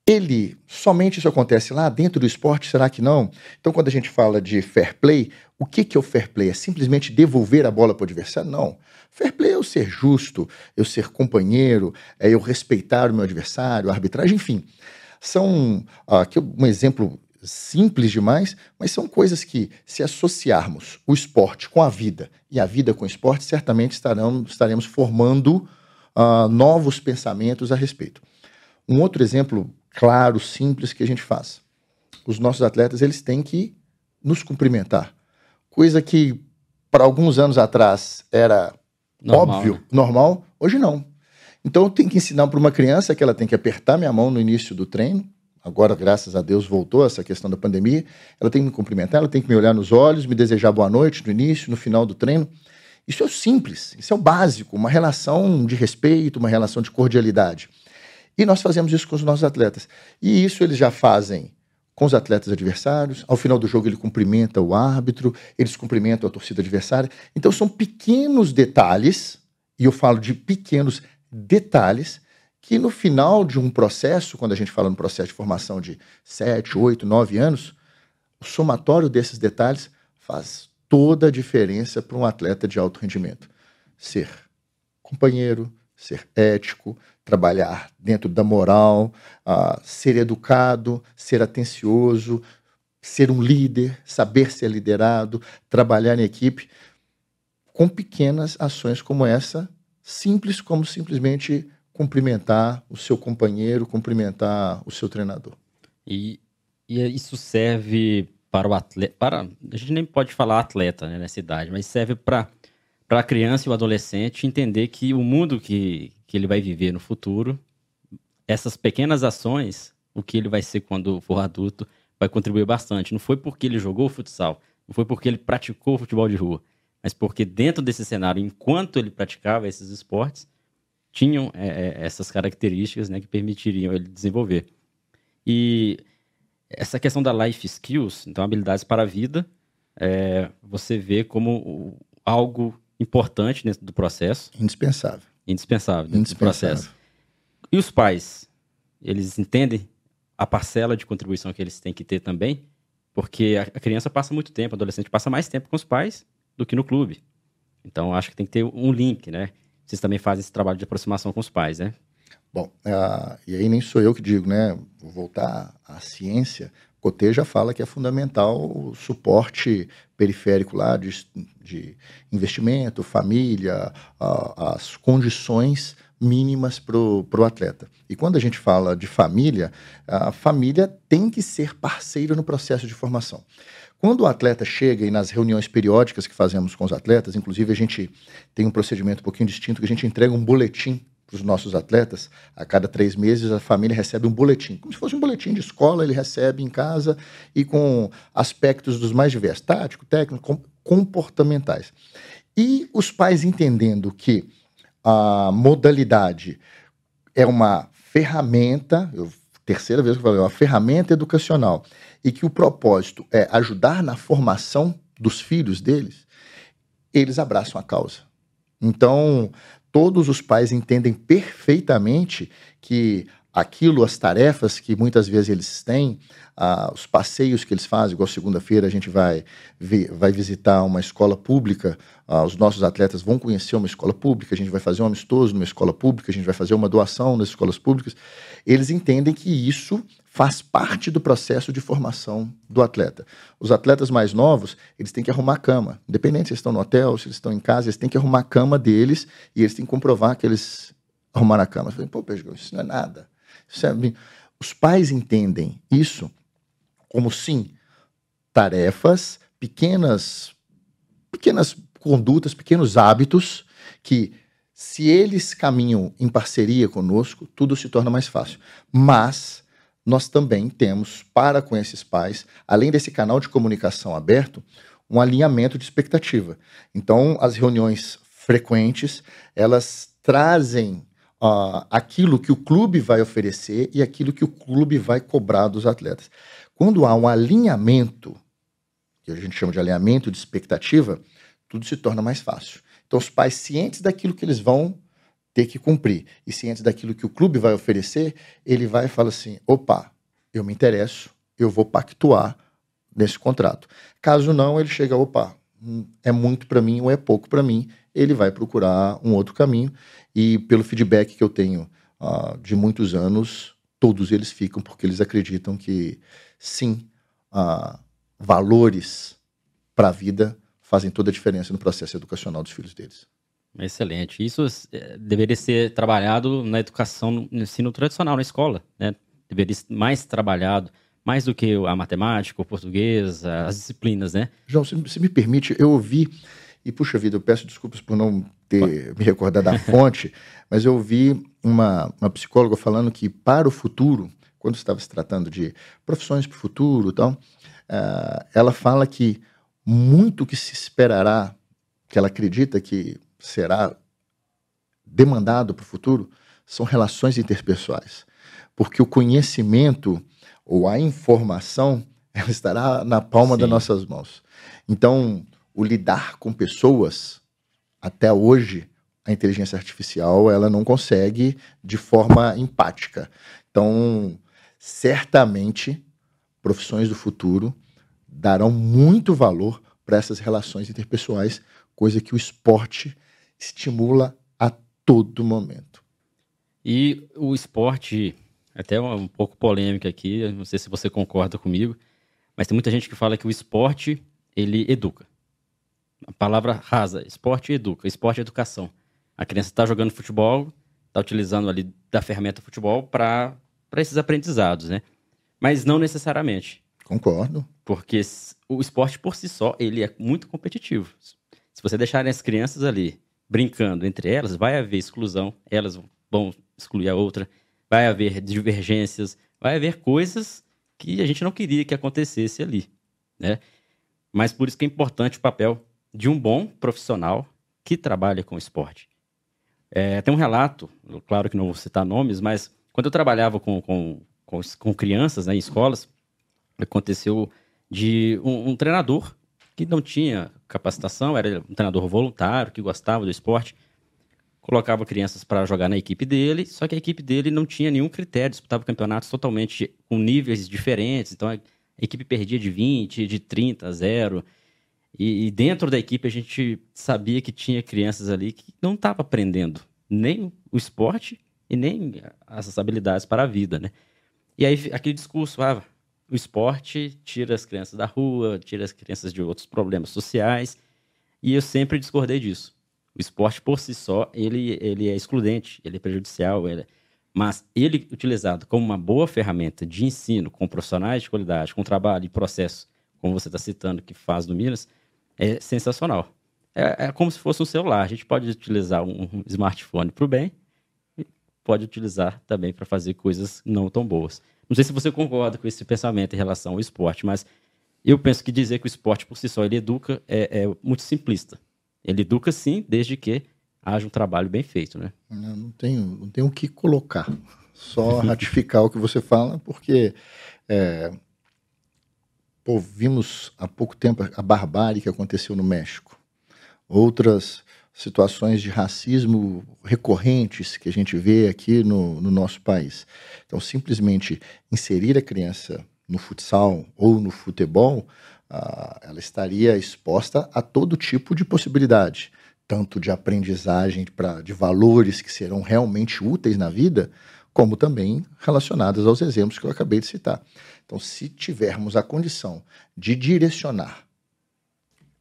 ele somente isso acontece lá dentro do esporte? Será que não? Então, quando a gente fala de fair play, o que, que é o fair play? É simplesmente devolver a bola para o adversário? Não. Fair play é eu ser justo, eu ser companheiro, é eu respeitar o meu adversário, a arbitragem, enfim. São aqui um exemplo simples demais, mas são coisas que, se associarmos o esporte com a vida e a vida com o esporte, certamente estarão, estaremos formando uh, novos pensamentos a respeito. Um outro exemplo claro, simples que a gente faz. Os nossos atletas eles têm que nos cumprimentar, coisa que para alguns anos atrás era normal, óbvio, né? normal, hoje não. Então eu tenho que ensinar para uma criança que ela tem que apertar minha mão no início do treino. Agora, graças a Deus, voltou essa questão da pandemia. Ela tem que me cumprimentar, ela tem que me olhar nos olhos, me desejar boa noite no início, no final do treino. Isso é o simples, isso é o básico, uma relação de respeito, uma relação de cordialidade. E nós fazemos isso com os nossos atletas. E isso eles já fazem com os atletas adversários. Ao final do jogo, ele cumprimenta o árbitro, eles cumprimentam a torcida adversária. Então, são pequenos detalhes, e eu falo de pequenos detalhes, que no final de um processo, quando a gente fala no processo de formação de 7, 8, 9 anos, o somatório desses detalhes faz toda a diferença para um atleta de alto rendimento. Ser companheiro, ser ético, trabalhar dentro da moral, uh, ser educado, ser atencioso, ser um líder, saber ser liderado, trabalhar em equipe, com pequenas ações como essa, simples como simplesmente cumprimentar o seu companheiro, cumprimentar o seu treinador. E, e isso serve para o atleta, para, a gente nem pode falar atleta né, nessa idade, mas serve para a criança e o adolescente entender que o mundo que, que ele vai viver no futuro, essas pequenas ações, o que ele vai ser quando for adulto, vai contribuir bastante. Não foi porque ele jogou futsal, não foi porque ele praticou futebol de rua, mas porque dentro desse cenário, enquanto ele praticava esses esportes, tinham é, é, essas características né, que permitiriam ele desenvolver. E essa questão da life skills, então habilidades para a vida, é, você vê como algo importante dentro do processo. Indispensável. Indispensável dentro Indispensável. do processo. E os pais, eles entendem a parcela de contribuição que eles têm que ter também, porque a criança passa muito tempo, o adolescente passa mais tempo com os pais do que no clube. Então, acho que tem que ter um link, né? Vocês também fazem esse trabalho de aproximação com os pais, né? Bom, uh, e aí nem sou eu que digo, né? Vou voltar à ciência. Cotê já fala que é fundamental o suporte periférico lá de, de investimento, família, uh, as condições mínimas para o atleta. E quando a gente fala de família, a família tem que ser parceira no processo de formação. Quando o atleta chega e nas reuniões periódicas que fazemos com os atletas, inclusive a gente tem um procedimento um pouquinho distinto, que a gente entrega um boletim para os nossos atletas. A cada três meses a família recebe um boletim, como se fosse um boletim de escola, ele recebe em casa e com aspectos dos mais diversos, tático, técnico, comportamentais. E os pais entendendo que a modalidade é uma ferramenta, eu, terceira vez que eu falei, é uma ferramenta educacional, e que o propósito é ajudar na formação dos filhos deles, eles abraçam a causa. Então, todos os pais entendem perfeitamente que aquilo, as tarefas que muitas vezes eles têm, ah, os passeios que eles fazem, igual segunda-feira a gente vai, vai visitar uma escola pública, ah, os nossos atletas vão conhecer uma escola pública, a gente vai fazer um amistoso numa escola pública, a gente vai fazer uma doação nas escolas públicas. Eles entendem que isso faz parte do processo de formação do atleta. Os atletas mais novos, eles têm que arrumar a cama. Independente se eles estão no hotel, se eles estão em casa, eles têm que arrumar a cama deles e eles têm que comprovar que eles arrumaram a cama. Falei, pô, Pedro, isso não é nada. Sabe? Os pais entendem isso como sim tarefas, pequenas, pequenas condutas, pequenos hábitos que se eles caminham em parceria conosco, tudo se torna mais fácil. Mas nós também temos para com esses pais, além desse canal de comunicação aberto, um alinhamento de expectativa. Então, as reuniões frequentes, elas trazem uh, aquilo que o clube vai oferecer e aquilo que o clube vai cobrar dos atletas. Quando há um alinhamento, que a gente chama de alinhamento de expectativa, tudo se torna mais fácil. Então, os pais cientes daquilo que eles vão ter que cumprir e cientes daquilo que o clube vai oferecer, ele vai e fala assim: opa, eu me interesso, eu vou pactuar nesse contrato. Caso não, ele chega, opa, hum, é muito para mim ou é pouco para mim, ele vai procurar um outro caminho. E pelo feedback que eu tenho uh, de muitos anos, todos eles ficam porque eles acreditam que sim, uh, valores para a vida fazem toda a diferença no processo educacional dos filhos deles. Excelente. Isso é, deveria ser trabalhado na educação, no ensino tradicional, na escola, né? Deveria ser mais trabalhado, mais do que a matemática, o português, as disciplinas, né? João, se, se me permite, eu ouvi e, puxa vida, eu peço desculpas por não ter me recordado da fonte, mas eu ouvi uma, uma psicóloga falando que para o futuro, quando estava se tratando de profissões para o futuro e tal, uh, ela fala que muito que se esperará, que ela acredita que será demandado para o futuro, são relações interpessoais. Porque o conhecimento ou a informação ela estará na palma Sim. das nossas mãos. Então, o lidar com pessoas, até hoje, a inteligência artificial ela não consegue de forma empática. Então, certamente, profissões do futuro darão muito valor para essas relações interpessoais, coisa que o esporte estimula a todo momento. E o esporte, até um pouco polêmico aqui, não sei se você concorda comigo, Mas tem muita gente que fala que o esporte, ele educa. A palavra rasa, esporte educa, esporte é educação. A criança está jogando futebol, está utilizando ali da ferramenta futebol para esses aprendizados, né? Mas não necessariamente. Concordo. Porque o esporte por si só, ele é muito competitivo. Se você deixar as crianças ali brincando entre elas, vai haver exclusão, elas vão excluir a outra, vai haver divergências, vai haver coisas que a gente não queria que acontecesse ali, né? Mas por isso que é importante o papel de um bom profissional que trabalha com esporte. É, tem um relato, claro que não vou citar nomes, mas quando eu trabalhava com, com, com, com crianças né, em escolas, aconteceu de um, um, treinador que não tinha capacitação, era um treinador voluntário, que gostava do esporte, colocava crianças para jogar na equipe dele, só que a equipe dele não tinha nenhum critério, disputava campeonatos totalmente com níveis diferentes, então a equipe perdia de 20, de 30 a 0. E, e dentro da equipe a gente sabia que tinha crianças ali que não estavam aprendendo nem o esporte e nem as habilidades para a vida, né? E aí aquele discurso, ah, o esporte tira as crianças da rua, tira as crianças de outros problemas sociais, e eu sempre discordei disso. O esporte por si só, ele, ele é excludente, ele é prejudicial, ele é... mas ele utilizado como uma boa ferramenta de ensino, com profissionais de qualidade, com trabalho e processo, como você está citando que faz no Minas, é sensacional. É, é, como se fosse um celular. A gente pode utilizar um, smartphone para o bem pode utilizar também para fazer coisas não tão boas. Não sei se você concorda com esse pensamento em relação ao esporte, mas eu penso que dizer que o esporte por si só ele educa é, é muito simplista. Ele educa sim, desde que haja um trabalho bem feito, né? Não, não tenho, não tenho o que colocar. Só ratificar o que você fala, porque é, pô, vimos há pouco tempo a barbárie que aconteceu no México. Outras situações de racismo recorrentes que a gente vê aqui no, no nosso país. Então, simplesmente inserir a criança no futsal ou no futebol, uh, ela estaria exposta a todo tipo de possibilidade, tanto de aprendizagem pra, de valores que serão realmente úteis na vida, como também relacionadas aos exemplos que eu acabei de citar. Então, se tivermos a condição de direcionar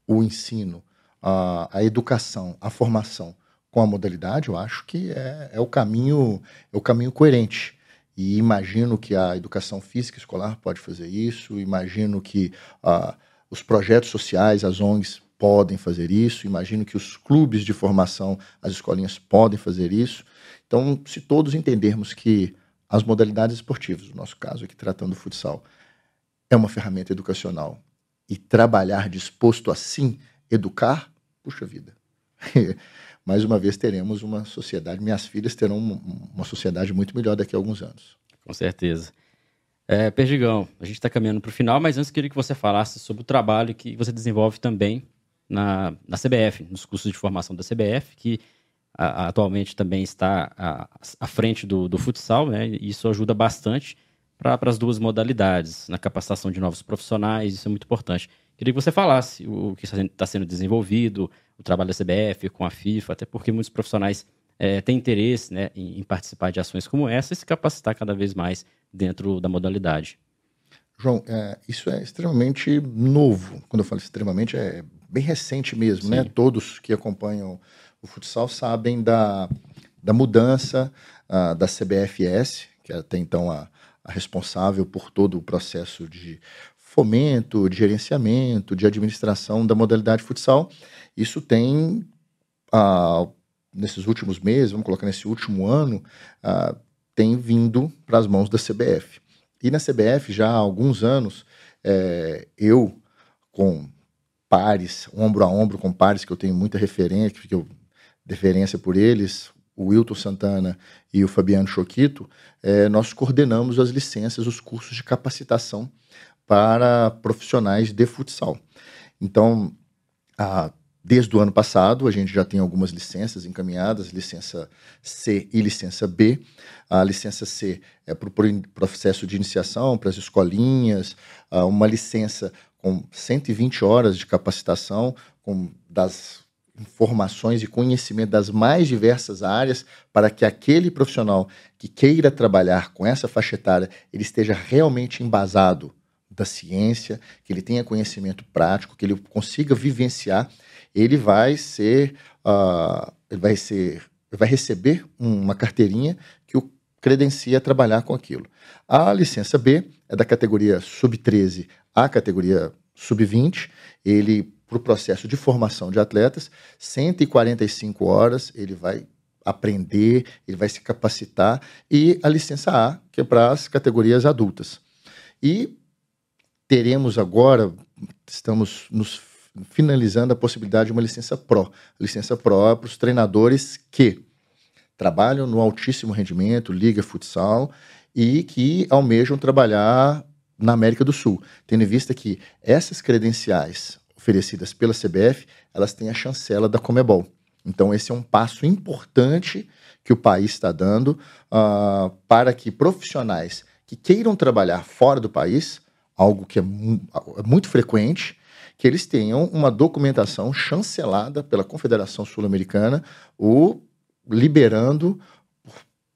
o ensino a, a educação, a formação com a modalidade, eu acho que é, é, o caminho é o caminho coerente. E imagino que a educação física escolar pode fazer isso, imagino que uh, os projetos sociais, as ONGs, podem fazer isso, imagino que os clubes de formação, as escolinhas podem fazer isso. Então, se todos entendermos que as modalidades esportivas, no nosso caso aqui tratando do futsal, é uma ferramenta educacional e trabalhar disposto assim educar, puxa vida. Mais uma vez teremos uma sociedade, minhas filhas terão uma, sociedade muito melhor daqui a alguns anos. Com certeza. É, Perdigão, a gente está caminhando para o final, mas antes queria que você falasse sobre o trabalho que você desenvolve também na, na CBF, nos cursos de formação da CBF, que a, atualmente também está à, à frente do, do futsal, né? E isso ajuda bastante para as duas modalidades, na capacitação de novos profissionais, isso é muito importante. Queria que você falasse o que está sendo desenvolvido, o trabalho da CBF com a FIFA, até porque muitos profissionais é, têm interesse né, em, em, participar de ações como essa e se capacitar cada vez mais dentro da modalidade. João, é, isso é extremamente novo. Quando eu falo extremamente, é bem recente mesmo, né? Sim. né? Todos que acompanham o futsal sabem da, da mudança uh, da CBFS, que é até então a, a responsável por todo o processo de fomento, de gerenciamento, de administração da modalidade futsal. Isso tem, ah, nesses últimos meses, vamos colocar nesse último ano, ah, tem vindo para as mãos da CBF. E na CBF, já há alguns anos, é, eu, com pares, ombro a ombro com pares que eu tenho muita referência, que eu deferência por eles, o Wilton Santana e o Fabiano Choquito, é, nós coordenamos as licenças, os cursos de capacitação para profissionais de futsal. Então, a, desde o ano passado, a gente já tem algumas licenças encaminhadas, licença C e licença B. A licença C é para o processo de iniciação, para as escolinhas, uma licença com 120 horas de capacitação, com das informações e conhecimento das mais diversas áreas para que aquele profissional que queira trabalhar com essa faixa etária ele esteja realmente embasado da ciência, que ele tenha conhecimento prático, que ele consiga vivenciar, ele vai ser, uh, ele vai ser, vai receber uma carteirinha que o credencia a trabalhar com aquilo. A licença B é da categoria sub-13 à categoria sub-20. Ele, para o processo de formação de atletas, 145 horas, ele vai aprender, ele vai se capacitar, e a licença A, que é para as categorias adultas. E teremos agora, estamos nos finalizando a possibilidade de uma licença Pro. Licença Pro é para os treinadores que trabalham no altíssimo rendimento, liga futsal, e que almejam trabalhar na América do Sul, tendo em vista que essas credenciais oferecidas pela CBF, elas têm a chancela da Comebol. Então, esse é um passo importante que o país está dando uh, para que profissionais que queiram trabalhar fora do país, algo que é, mu é muito frequente, que eles tenham uma documentação chancelada pela Confederação Sul-Americana, o liberando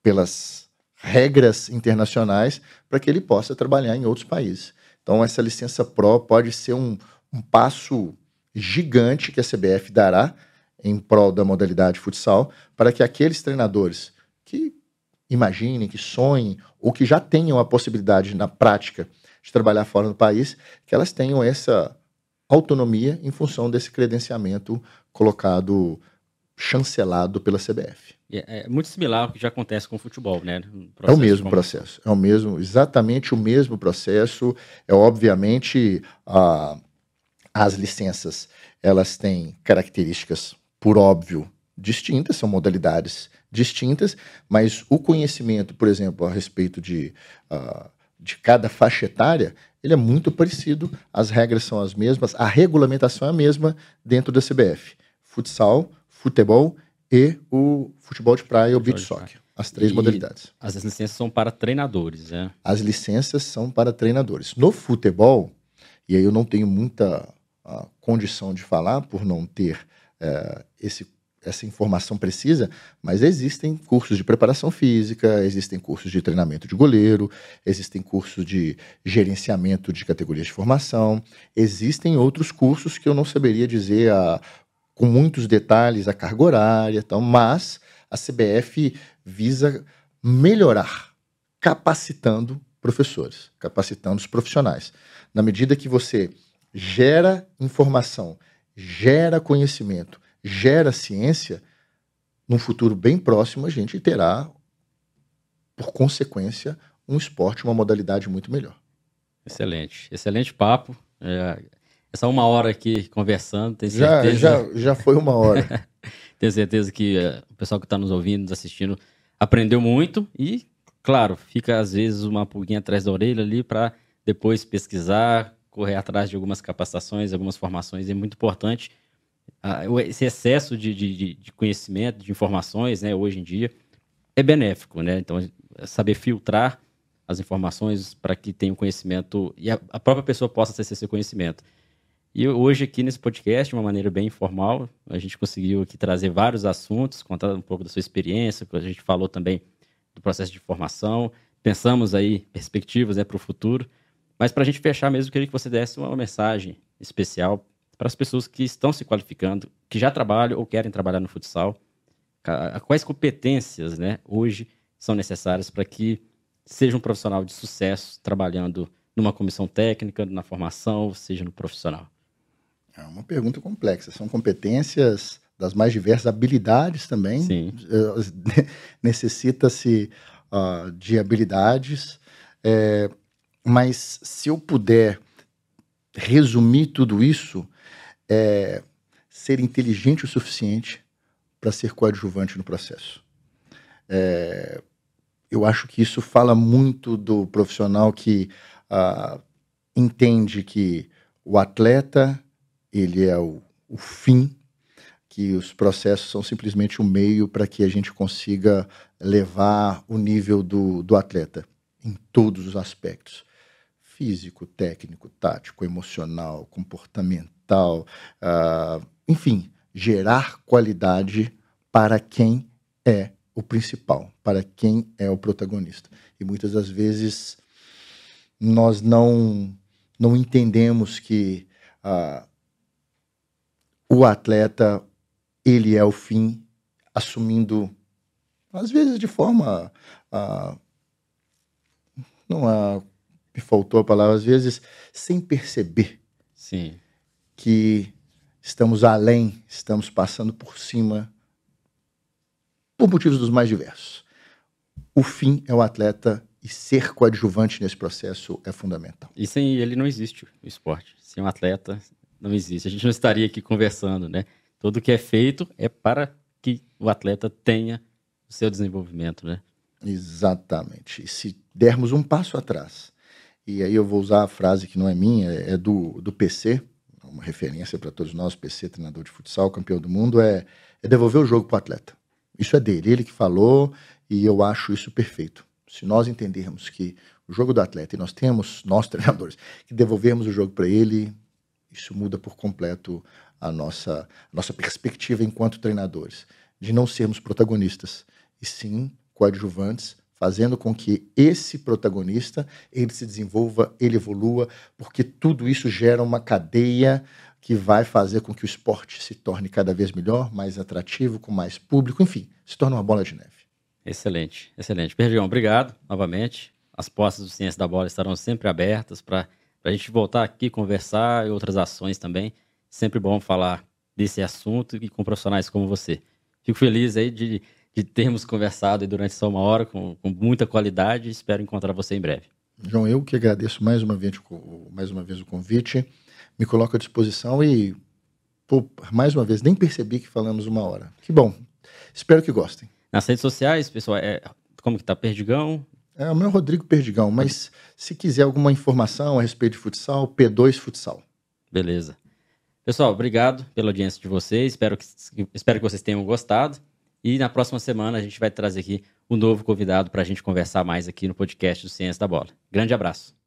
pelas regras internacionais para que ele possa trabalhar em outros países. Então, essa licença PRO pode ser um, um passo gigante que a CBF dará em prol da modalidade futsal, para que aqueles treinadores que imaginem, que sonhem, ou que já tenham a possibilidade na prática de trabalhar fora do país, que elas tenham essa autonomia em função desse credenciamento colocado, chancelado pela CBF. É, é muito similar ao que já acontece com o futebol, né? É o mesmo como... processo, é o mesmo, exatamente o mesmo processo. É obviamente a, as licenças elas têm características por óbvio, distintas, são modalidades distintas, mas o conhecimento, por exemplo, a respeito de, uh, de cada faixa etária, ele é muito parecido, as regras são as mesmas, a regulamentação é a mesma dentro da CBF. Futsal, futebol e o futebol de praia o beach soccer. As três e modalidades. As licenças são para treinadores, né? As licenças são para treinadores. No futebol, e aí eu não tenho muita uh, condição de falar por não ter é, esse, essa informação precisa, mas existem cursos de preparação física, existem cursos de treinamento de goleiro, existem cursos de gerenciamento de categorias de formação, existem outros cursos que eu não saberia dizer a, com muitos detalhes a carga horária, então, mas a CBF visa melhorar, capacitando professores, capacitando os profissionais. Na medida que você gera informação, gera conhecimento, gera ciência, num futuro bem próximo a gente terá, por consequência, um esporte, uma modalidade muito melhor. Excelente, excelente papo. É, essa uma hora aqui conversando, tenho certeza. Já, já, já foi uma hora. tenho certeza que é, o pessoal que está nos ouvindo, nos assistindo, aprendeu muito e, claro, fica às vezes uma pulguinha atrás da orelha ali para depois pesquisar, correr atrás de algumas capacitações, algumas formações, é muito importante. Esse excesso de, de, de, conhecimento, de informações, né, hoje em dia, é benéfico, né? Então, saber filtrar as informações para que tenha o um conhecimento e a, a, própria pessoa possa acessar esse conhecimento. E hoje aqui nesse podcast, de uma maneira bem informal, a gente conseguiu aqui trazer vários assuntos, contar um pouco da sua experiência, a gente falou também do processo de formação, pensamos aí perspectivas né, para o futuro. Mas para a gente fechar mesmo, eu queria que você desse uma mensagem especial para as pessoas que estão se qualificando, que já trabalham ou querem trabalhar no futsal. Quais competências né, hoje são necessárias para que seja um profissional de sucesso trabalhando numa comissão técnica, na formação, seja no profissional? É uma pergunta complexa. São competências das mais diversas habilidades também. Sim. Necessita-se uh, de habilidades. É, mas se eu puder resumir tudo isso, é ser inteligente o suficiente para ser coadjuvante no processo. É, eu acho que isso fala muito do profissional que uh, entende que o atleta ele é o, o fim, que os processos são simplesmente o um meio para que a gente consiga levar o nível do, do atleta em todos os aspectos físico, técnico, tático, emocional, comportamental, uh, enfim, gerar qualidade para quem é o principal, para quem é o protagonista. E muitas das vezes nós não não entendemos que uh, o atleta ele é o fim, assumindo às vezes de forma uh, não há, me faltou a palavra às vezes sem perceber Sim. Que estamos além, estamos passando por cima por motivos dos mais diversos. O fim é o atleta e ser coadjuvante nesse processo é fundamental. E sem ele não existe o esporte. Sem um atleta não existe. A gente não estaria aqui conversando, né? Tudo que é feito é para que o atleta tenha o seu desenvolvimento, né? Exatamente. E se dermos um passo atrás, e aí eu vou usar a frase que não é minha, é do, do PC, uma referência para todos nós, PC, treinador de futsal, campeão do mundo, é, é devolver o jogo para o atleta. Isso é dele, ele que falou, e eu acho isso perfeito. Se nós entendermos que o jogo do atleta, e nós temos, nós treinadores, que devolvermos o jogo para ele, isso muda por completo a nossa, a nossa perspectiva enquanto treinadores, de não sermos protagonistas, e sim coadjuvantes, fazendo com que esse protagonista ele se desenvolva, ele evolua, porque tudo isso gera uma cadeia que vai fazer com que o esporte se torne cada vez melhor, mais atrativo, com mais público, enfim, se torna uma bola de neve. Excelente, excelente. Perdigão, obrigado novamente. As portas do Ciência da Bola estarão sempre abertas para a gente voltar aqui, conversar e outras ações também. Sempre bom falar desse assunto e com profissionais como você. Fico feliz aí de, de termos conversado durante só uma hora com, com muita qualidade. Espero encontrar você em breve. João, eu que agradeço mais uma vez, mais uma vez o convite me coloco à disposição e, pô, mais uma vez, nem percebi que falamos uma hora. Que bom. Espero que gostem. Nas redes sociais, pessoal, é, como que tá? Perdigão? É o meu Rodrigo Perdigão, mas se quiser alguma informação a respeito de futsal, P2 Futsal. Beleza. Pessoal, obrigado pela audiência de vocês. Espero que, espero que vocês tenham gostado. E na próxima semana a gente vai trazer aqui um novo convidado para a gente conversar mais aqui no podcast do Ciência da Bola. Grande abraço.